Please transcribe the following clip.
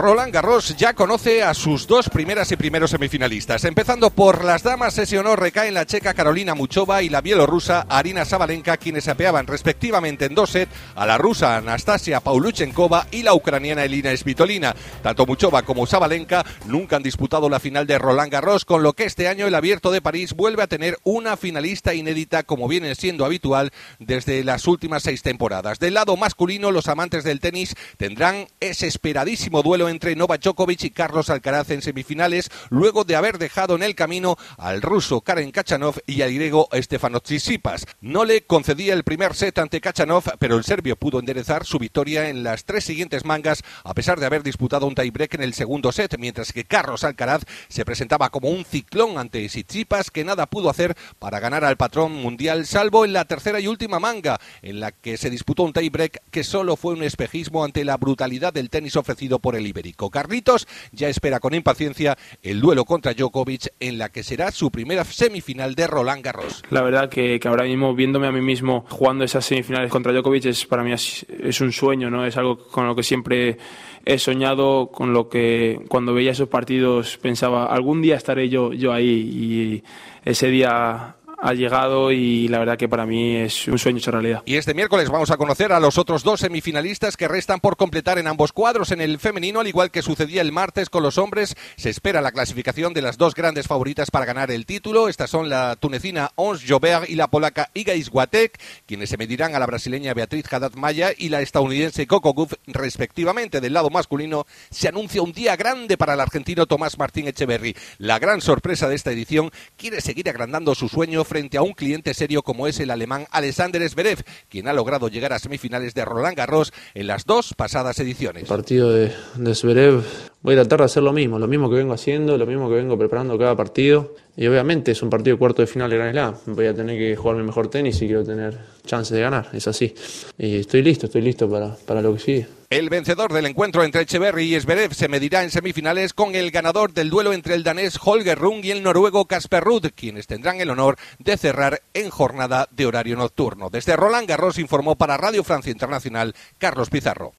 Roland Garros ya conoce a sus dos primeras y primeros semifinalistas. Empezando por las damas, ese honor recae en la checa Carolina Muchova y la bielorrusa Arina Sabalenka, quienes apeaban respectivamente en dos sets a la rusa Anastasia Pauluchenkova y la ucraniana Elina Svitolina. Tanto Muchova como Sabalenka nunca han disputado la final de Roland Garros, con lo que este año el Abierto de París vuelve a tener una finalista inédita como viene siendo habitual desde las últimas seis temporadas. Del lado masculino, los amantes del tenis tendrán ese esperadísimo duelo entre Novak Djokovic y Carlos Alcaraz en semifinales, luego de haber dejado en el camino al ruso Karen Kachanov y al griego Stefanos Tsitsipas. No le concedía el primer set ante Kachanov, pero el serbio pudo enderezar su victoria en las tres siguientes mangas, a pesar de haber disputado un tiebreak en el segundo set, mientras que Carlos Alcaraz se presentaba como un ciclón ante Tsitsipas, que nada pudo hacer para ganar al patrón mundial, salvo en la tercera y última manga, en la que se disputó un tiebreak que solo fue un espejismo ante la brutalidad del tenis ofrecido por el ibérico. Carlitos ya espera con impaciencia el duelo contra Djokovic en la que será su primera semifinal de Roland Garros. La verdad que, que ahora mismo viéndome a mí mismo jugando esas semifinales contra Djokovic es para mí es, es un sueño, ¿no? Es algo con lo que siempre he soñado, con lo que cuando veía esos partidos pensaba algún día estaré yo yo ahí y ese día ha llegado y la verdad que para mí es un sueño hecho realidad. Y este miércoles vamos a conocer a los otros dos semifinalistas que restan por completar en ambos cuadros. En el femenino, al igual que sucedía el martes con los hombres, se espera la clasificación de las dos grandes favoritas para ganar el título. Estas son la tunecina Ons Jobert y la polaca Iga Swiatek, quienes se medirán a la brasileña Beatriz Haddad Maya y la estadounidense Coco Gauff, respectivamente. Del lado masculino, se anuncia un día grande para el argentino Tomás Martín Echeverry. La gran sorpresa de esta edición quiere seguir agrandando su sueño frente a un cliente serio como es el alemán Alexander Zverev, quien ha logrado llegar a semifinales de Roland Garros en las dos pasadas ediciones. Partido de Zverev voy a tratar de hacer lo mismo, lo mismo que vengo haciendo, lo mismo que vengo preparando cada partido. Y obviamente es un partido cuarto de final de Grand Slam. Voy a tener que jugar mi mejor tenis y quiero tener chances de ganar, es así. Y estoy listo, estoy listo para, para lo que sigue. El vencedor del encuentro entre Echeverry y Zverev se medirá en semifinales con el ganador del duelo entre el danés Holger Rung y el noruego Casper Ruud, quienes tendrán el honor de cerrar en jornada de horario nocturno. Desde Roland Garros informó para Radio Francia Internacional Carlos Pizarro.